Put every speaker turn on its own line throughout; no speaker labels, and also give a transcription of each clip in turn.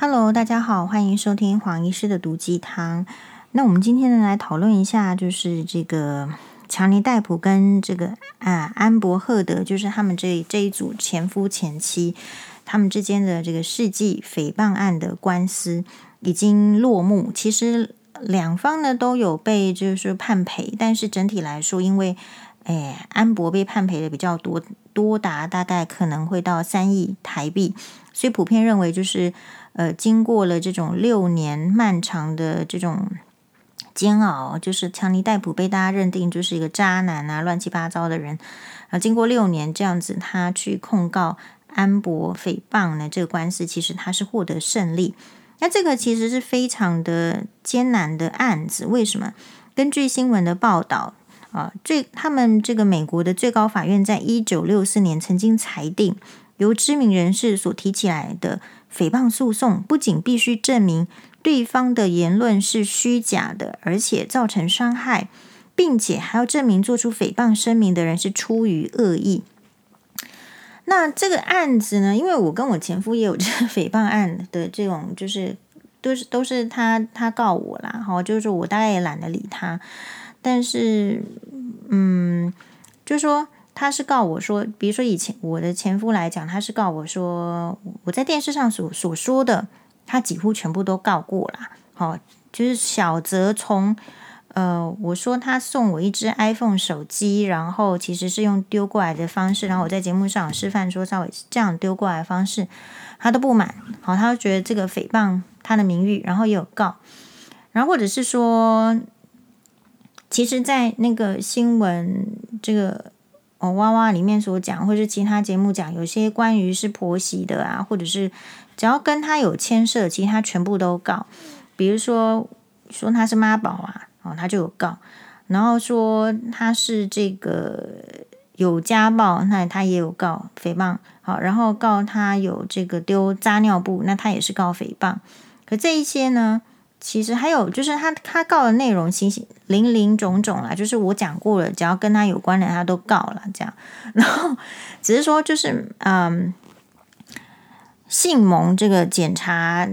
Hello，大家好，欢迎收听黄医师的毒鸡汤。那我们今天呢，来讨论一下，就是这个强尼戴普跟这个啊安柏赫德，就是他们这这一组前夫前妻，他们之间的这个世纪诽谤案的官司已经落幕。其实两方呢都有被就是判赔，但是整体来说，因为哎安博被判赔的比较多，多达大概可能会到三亿台币，所以普遍认为就是。呃，经过了这种六年漫长的这种煎熬，就是强尼戴普被大家认定就是一个渣男啊，乱七八糟的人啊。经过六年这样子，他去控告安博诽谤呢，这个官司其实他是获得胜利。那这个其实是非常的艰难的案子，为什么？根据新闻的报道啊，最他们这个美国的最高法院在一九六四年曾经裁定，由知名人士所提起来的。诽谤诉讼不仅必须证明对方的言论是虚假的，而且造成伤害，并且还要证明做出诽谤声明的人是出于恶意。那这个案子呢？因为我跟我前夫也有这个诽谤案的这种，就是都是都是他他告我啦，哈，就是我大概也懒得理他，但是嗯，就说。他是告我说，比如说以前我的前夫来讲，他是告我说我在电视上所所说的，他几乎全部都告过了。好，就是小泽从呃我说他送我一只 iPhone 手机，然后其实是用丢过来的方式，然后我在节目上有示范说稍微这样丢过来的方式，他都不满。好，他觉得这个诽谤他的名誉，然后也有告，然后或者是说，其实，在那个新闻这个。哦，娃娃里面所讲，或是其他节目讲，有些关于是婆媳的啊，或者是只要跟他有牵涉，其他全部都告。比如说说他是妈宝啊，哦，他就有告；然后说他是这个有家暴，那他也有告诽谤。好，然后告他有这个丢渣尿布，那他也是告诽谤。可这一些呢？其实还有就是他他告的内容，形形零零种种啦，就是我讲过了，只要跟他有关的，他都告了这样。然后只是说，就是嗯，信蒙这个检察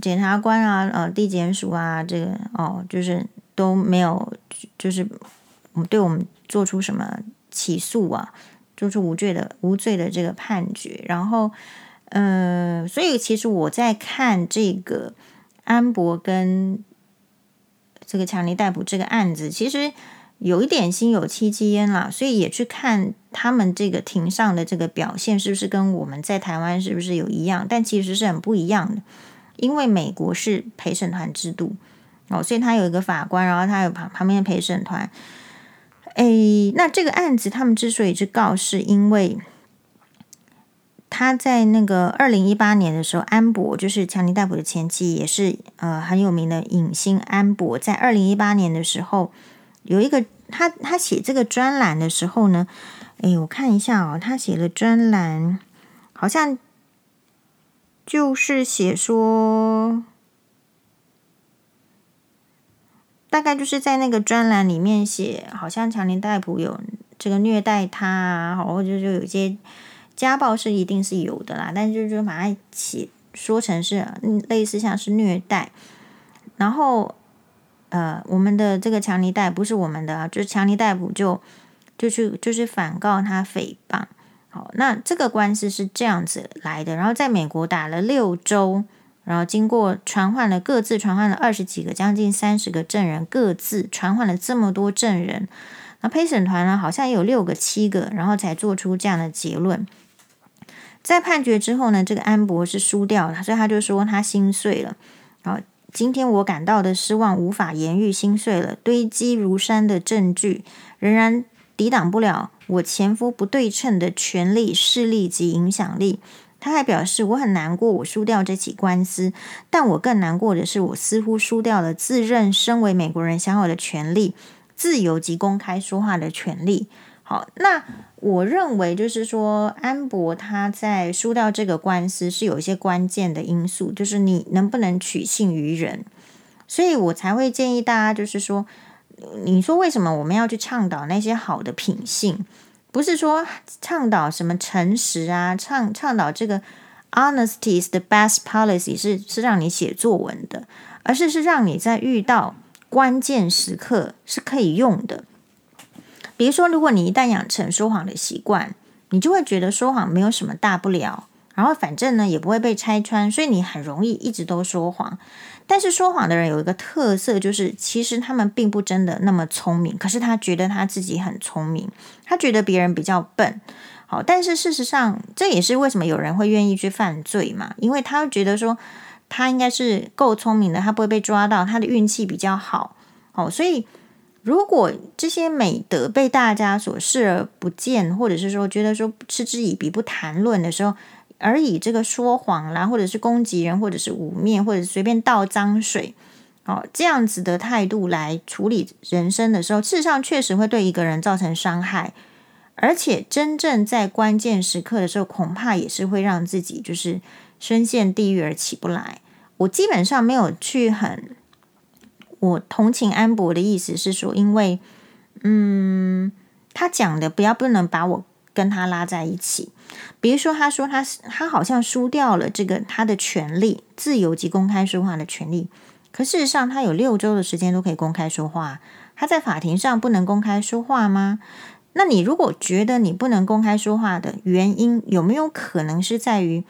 检察官啊，呃，地检署啊，这个哦，就是都没有，就是我们对我们做出什么起诉啊，做出无罪的无罪的这个判决。然后嗯，所以其实我在看这个。安博跟这个强尼逮捕这个案子，其实有一点心有戚戚焉啦，所以也去看他们这个庭上的这个表现，是不是跟我们在台湾是不是有一样？但其实是很不一样的，因为美国是陪审团制度哦，所以他有一个法官，然后他有旁旁边的陪审团。诶，那这个案子他们之所以去告，是因为。他在那个二零一八年的时候，安博就是强尼戴普的前妻，也是呃很有名的影星安博，在二零一八年的时候有一个他他写这个专栏的时候呢，哎，我看一下哦，他写的专栏好像就是写说，大概就是在那个专栏里面写，好像强尼戴普有这个虐待他啊，或者就有一些。家暴是一定是有的啦，但是就就把它起说成是类似像是虐待，然后呃，我们的这个强尼戴不是我们的啊，就是强尼戴普就就去就是反告他诽谤。好，那这个官司是这样子来的，然后在美国打了六周，然后经过传唤了各自传唤了二十几个，将近三十个证人，各自传唤了这么多证人，那陪审团呢好像也有六个七个，然后才做出这样的结论。在判决之后呢，这个安博是输掉了，所以他就说他心碎了。然后今天我感到的失望无法言喻，心碎了。堆积如山的证据仍然抵挡不了我前夫不对称的权力、势力及影响力。他还表示，我很难过，我输掉这起官司，但我更难过的是，我似乎输掉了自认身为美国人享有的权利、自由及公开说话的权利。好，那。我认为就是说，安博他在输掉这个官司是有一些关键的因素，就是你能不能取信于人，所以我才会建议大家，就是说，你说为什么我们要去倡导那些好的品性？不是说倡导什么诚实啊，倡倡导这个 honesty is the best policy 是是让你写作文的，而是是让你在遇到关键时刻是可以用的。比如说，如果你一旦养成说谎的习惯，你就会觉得说谎没有什么大不了，然后反正呢也不会被拆穿，所以你很容易一直都说谎。但是说谎的人有一个特色，就是其实他们并不真的那么聪明，可是他觉得他自己很聪明，他觉得别人比较笨。好，但是事实上，这也是为什么有人会愿意去犯罪嘛，因为他觉得说他应该是够聪明的，他不会被抓到，他的运气比较好。好，所以如果这些美德被大家所视而不见，或者是说觉得说嗤之以鼻不谈论的时候，而以这个说谎啦，或者是攻击人，或者是污蔑，或者随便倒脏水，哦，这样子的态度来处理人生的时候，事实上确实会对一个人造成伤害，而且真正在关键时刻的时候，恐怕也是会让自己就是深陷地狱而起不来。我基本上没有去很，我同情安柏的意思是说，因为，嗯，他讲的不要不能把我跟他拉在一起。比如说，他说他他好像输掉了这个他的权利，自由及公开说话的权利。可事实上，他有六周的时间都可以公开说话。他在法庭上不能公开说话吗？那你如果觉得你不能公开说话的原因，有没有可能是在于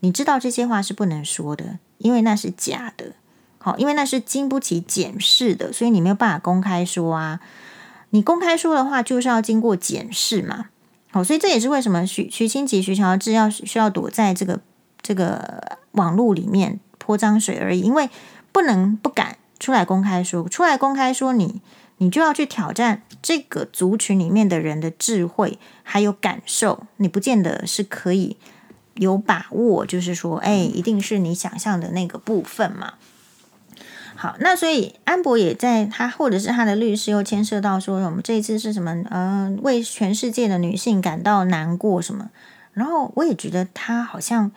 你知道这些话是不能说的，因为那是假的。好，因为那是经不起检视的，所以你没有办法公开说啊。你公开说的话，就是要经过检视嘛。好，所以这也是为什么徐徐清吉、徐乔治要需要躲在这个这个网络里面泼脏水而已，因为不能不敢出来公开说，出来公开说你，你就要去挑战这个族群里面的人的智慧还有感受，你不见得是可以有把握，就是说，哎，一定是你想象的那个部分嘛。好，那所以安博也在他或者是他的律师又牵涉到说，我们这一次是什么？呃，为全世界的女性感到难过什么？然后我也觉得他好像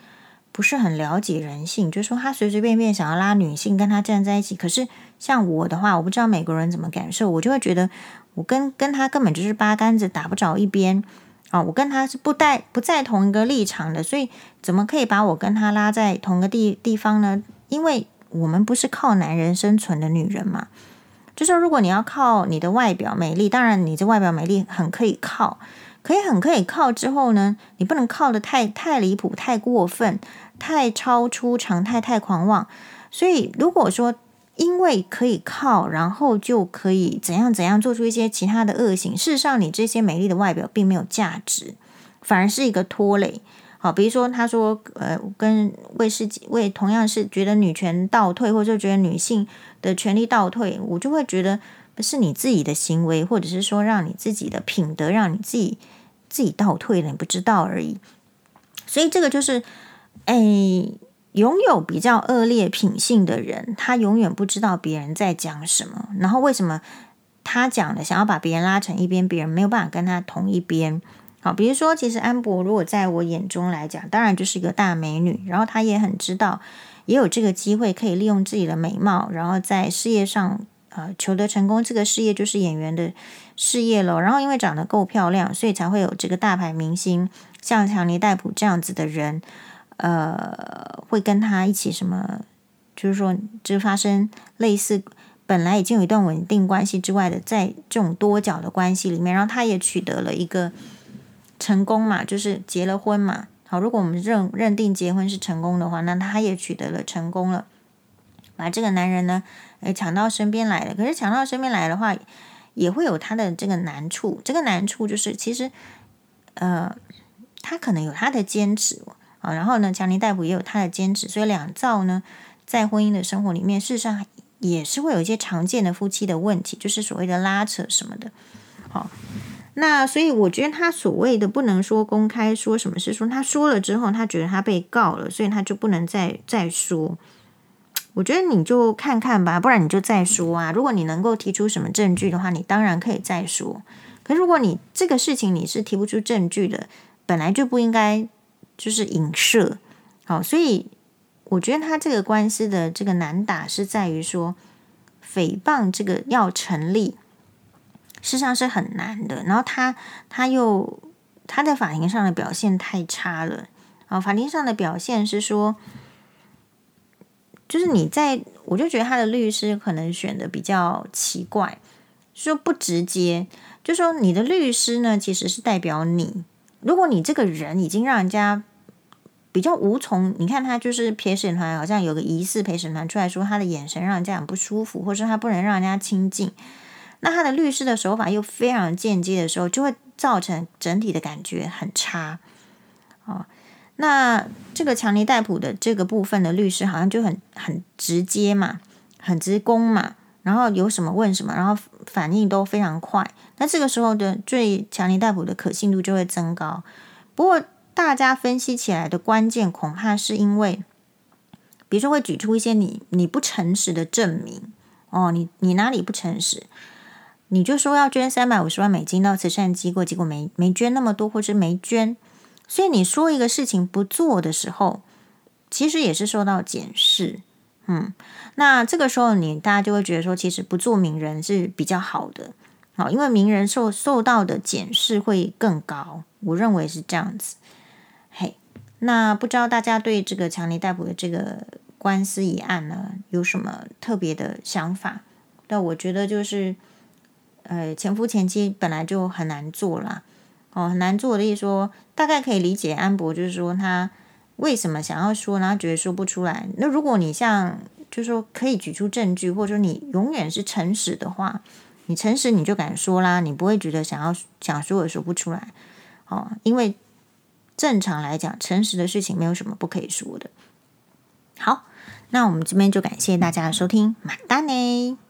不是很了解人性，就是说他随随便便想要拉女性跟他站在一起。可是像我的话，我不知道美国人怎么感受，我就会觉得我跟跟他根本就是八竿子打不着一边啊！我跟他是不带不在同一个立场的，所以怎么可以把我跟他拉在同个地地方呢？因为。我们不是靠男人生存的女人嘛？就是如果你要靠你的外表美丽，当然你这外表美丽很可以靠，可以很可以靠之后呢，你不能靠得太太离谱、太过分、太超出常态、太狂妄。所以如果说因为可以靠，然后就可以怎样怎样做出一些其他的恶行，事实上你这些美丽的外表并没有价值，反而是一个拖累。好，比如说，他说，呃，跟为是为同样是觉得女权倒退，或者觉得女性的权利倒退，我就会觉得不是你自己的行为，或者是说让你自己的品德让你自己自己倒退了，你不知道而已。所以这个就是，哎，拥有比较恶劣品性的人，他永远不知道别人在讲什么，然后为什么他讲的想要把别人拉成一边，别人没有办法跟他同一边。好，比如说，其实安柏如果在我眼中来讲，当然就是一个大美女，然后她也很知道，也有这个机会可以利用自己的美貌，然后在事业上呃求得成功。这个事业就是演员的事业了。然后因为长得够漂亮，所以才会有这个大牌明星，像强尼戴普这样子的人，呃，会跟他一起什么，就是说，就发生类似本来已经有一段稳定关系之外的，在这种多角的关系里面，然后他也取得了一个。成功嘛，就是结了婚嘛。好，如果我们认认定结婚是成功的话，那他也取得了成功了，把这个男人呢，诶抢到身边来了。可是抢到身边来的话，也会有他的这个难处。这个难处就是，其实，呃，他可能有他的坚持啊。然后呢，强尼戴普也有他的坚持，所以两造呢，在婚姻的生活里面，事实上也是会有一些常见的夫妻的问题，就是所谓的拉扯什么的。好。那所以我觉得他所谓的不能说公开说什么是说他说了之后，他觉得他被告了，所以他就不能再再说。我觉得你就看看吧，不然你就再说啊。如果你能够提出什么证据的话，你当然可以再说。可如果你这个事情你是提不出证据的，本来就不应该就是影射。好，所以我觉得他这个官司的这个难打是在于说诽谤这个要成立。事实上是很难的，然后他他又他在法庭上的表现太差了，啊，法庭上的表现是说，就是你在，我就觉得他的律师可能选的比较奇怪，说不直接，就说你的律师呢，其实是代表你。如果你这个人已经让人家比较无从，你看他就是陪审团，好像有个疑似陪审团出来说他的眼神让人家很不舒服，或者说他不能让人家亲近，那他的律师的手法又非常间接的时候，就会造成整体的感觉很差。哦，那这个强尼戴普的这个部分的律师好像就很很直接嘛，很直攻嘛，然后有什么问什么，然后反应都非常快。那这个时候的最强尼戴普的可信度就会增高。不过大家分析起来的关键，恐怕是因为，比如说会举出一些你你不诚实的证明哦，你你哪里不诚实？你就说要捐三百五十万美金到慈善机构，结果没没捐那么多，或者没捐。所以你说一个事情不做的时候，其实也是受到检视。嗯，那这个时候你大家就会觉得说，其实不做名人是比较好的。好，因为名人受受到的检视会更高，我认为是这样子。嘿，那不知道大家对这个强尼逮捕的这个官司一案呢，有什么特别的想法？但我觉得就是，呃，前夫前妻本来就很难做啦。哦，很难做的意思说，大概可以理解安博，就是说他为什么想要说，然后觉得说不出来。那如果你像，就是说可以举出证据，或者说你永远是诚实的话。你诚实，你就敢说啦，你不会觉得想要想说也说不出来，哦，因为正常来讲，诚实的事情没有什么不可以说的。好，那我们这边就感谢大家的收听，马丹呢。